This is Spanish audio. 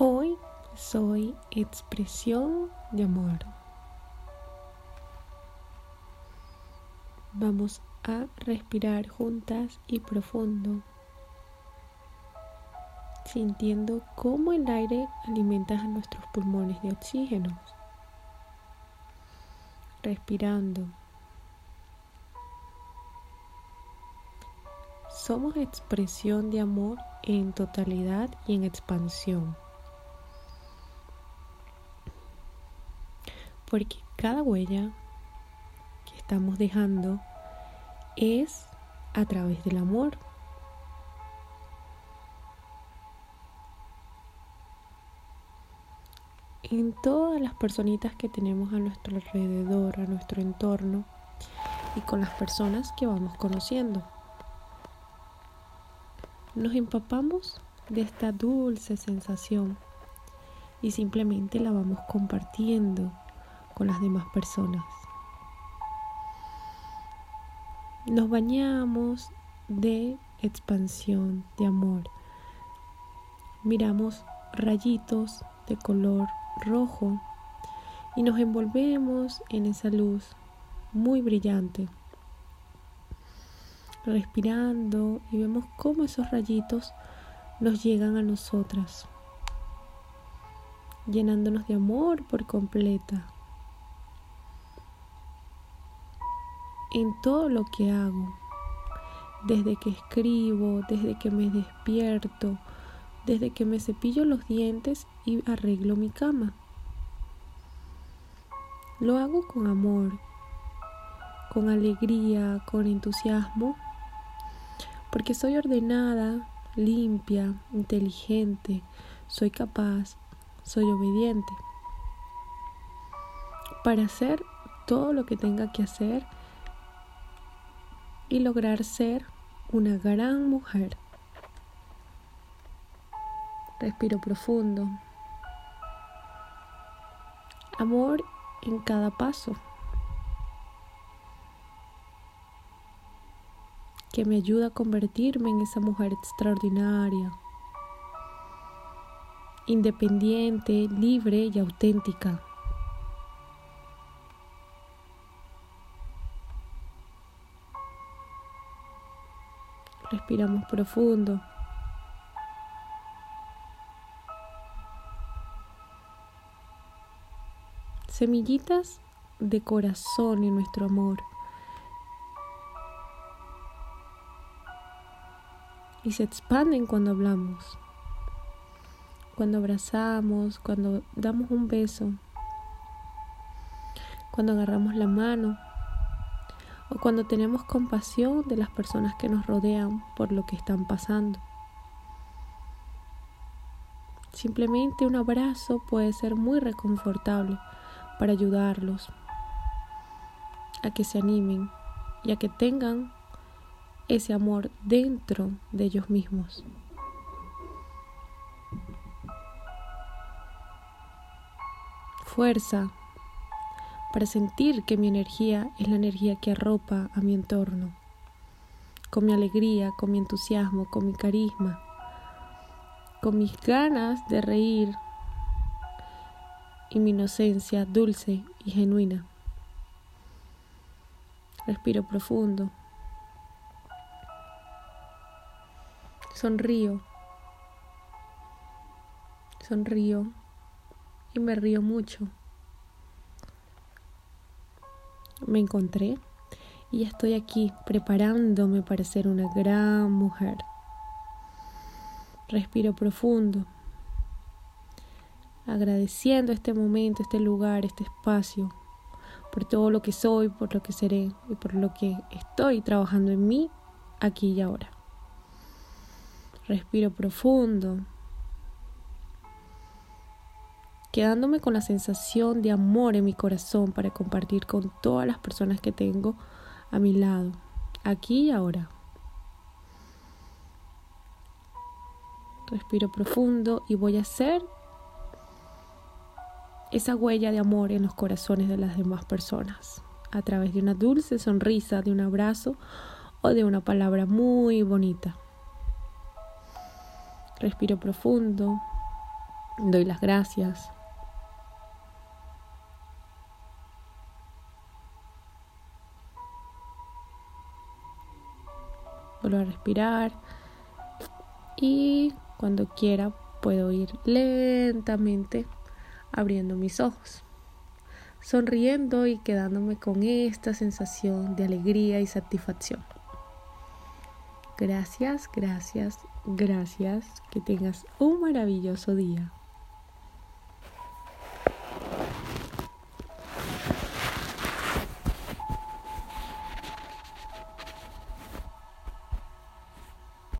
Hoy soy expresión de amor. Vamos a respirar juntas y profundo, sintiendo cómo el aire alimenta a nuestros pulmones de oxígeno. Respirando. Somos expresión de amor en totalidad y en expansión. Porque cada huella que estamos dejando es a través del amor. En todas las personitas que tenemos a nuestro alrededor, a nuestro entorno y con las personas que vamos conociendo. Nos empapamos de esta dulce sensación y simplemente la vamos compartiendo con las demás personas. Nos bañamos de expansión, de amor. Miramos rayitos de color rojo y nos envolvemos en esa luz muy brillante. Respirando y vemos cómo esos rayitos nos llegan a nosotras, llenándonos de amor por completa. En todo lo que hago, desde que escribo, desde que me despierto, desde que me cepillo los dientes y arreglo mi cama. Lo hago con amor, con alegría, con entusiasmo, porque soy ordenada, limpia, inteligente, soy capaz, soy obediente. Para hacer todo lo que tenga que hacer y lograr ser una gran mujer. Respiro profundo. Amor en cada paso. Que me ayuda a convertirme en esa mujer extraordinaria. Independiente, libre y auténtica. Respiramos profundo. Semillitas de corazón en nuestro amor. Y se expanden cuando hablamos, cuando abrazamos, cuando damos un beso, cuando agarramos la mano o cuando tenemos compasión de las personas que nos rodean por lo que están pasando. Simplemente un abrazo puede ser muy reconfortable para ayudarlos a que se animen y a que tengan ese amor dentro de ellos mismos. Fuerza, para sentir que mi energía es la energía que arropa a mi entorno, con mi alegría, con mi entusiasmo, con mi carisma, con mis ganas de reír y mi inocencia dulce y genuina. Respiro profundo. Sonrío. Sonrío y me río mucho me encontré y estoy aquí preparándome para ser una gran mujer. Respiro profundo, agradeciendo este momento, este lugar, este espacio, por todo lo que soy, por lo que seré y por lo que estoy trabajando en mí aquí y ahora. Respiro profundo, quedándome con la sensación de amor en mi corazón para compartir con todas las personas que tengo a mi lado, aquí y ahora. Respiro profundo y voy a hacer esa huella de amor en los corazones de las demás personas, a través de una dulce sonrisa, de un abrazo o de una palabra muy bonita. Respiro profundo Doy las gracias. A respirar y cuando quiera puedo ir lentamente abriendo mis ojos, sonriendo y quedándome con esta sensación de alegría y satisfacción. Gracias, gracias, gracias. Que tengas un maravilloso día.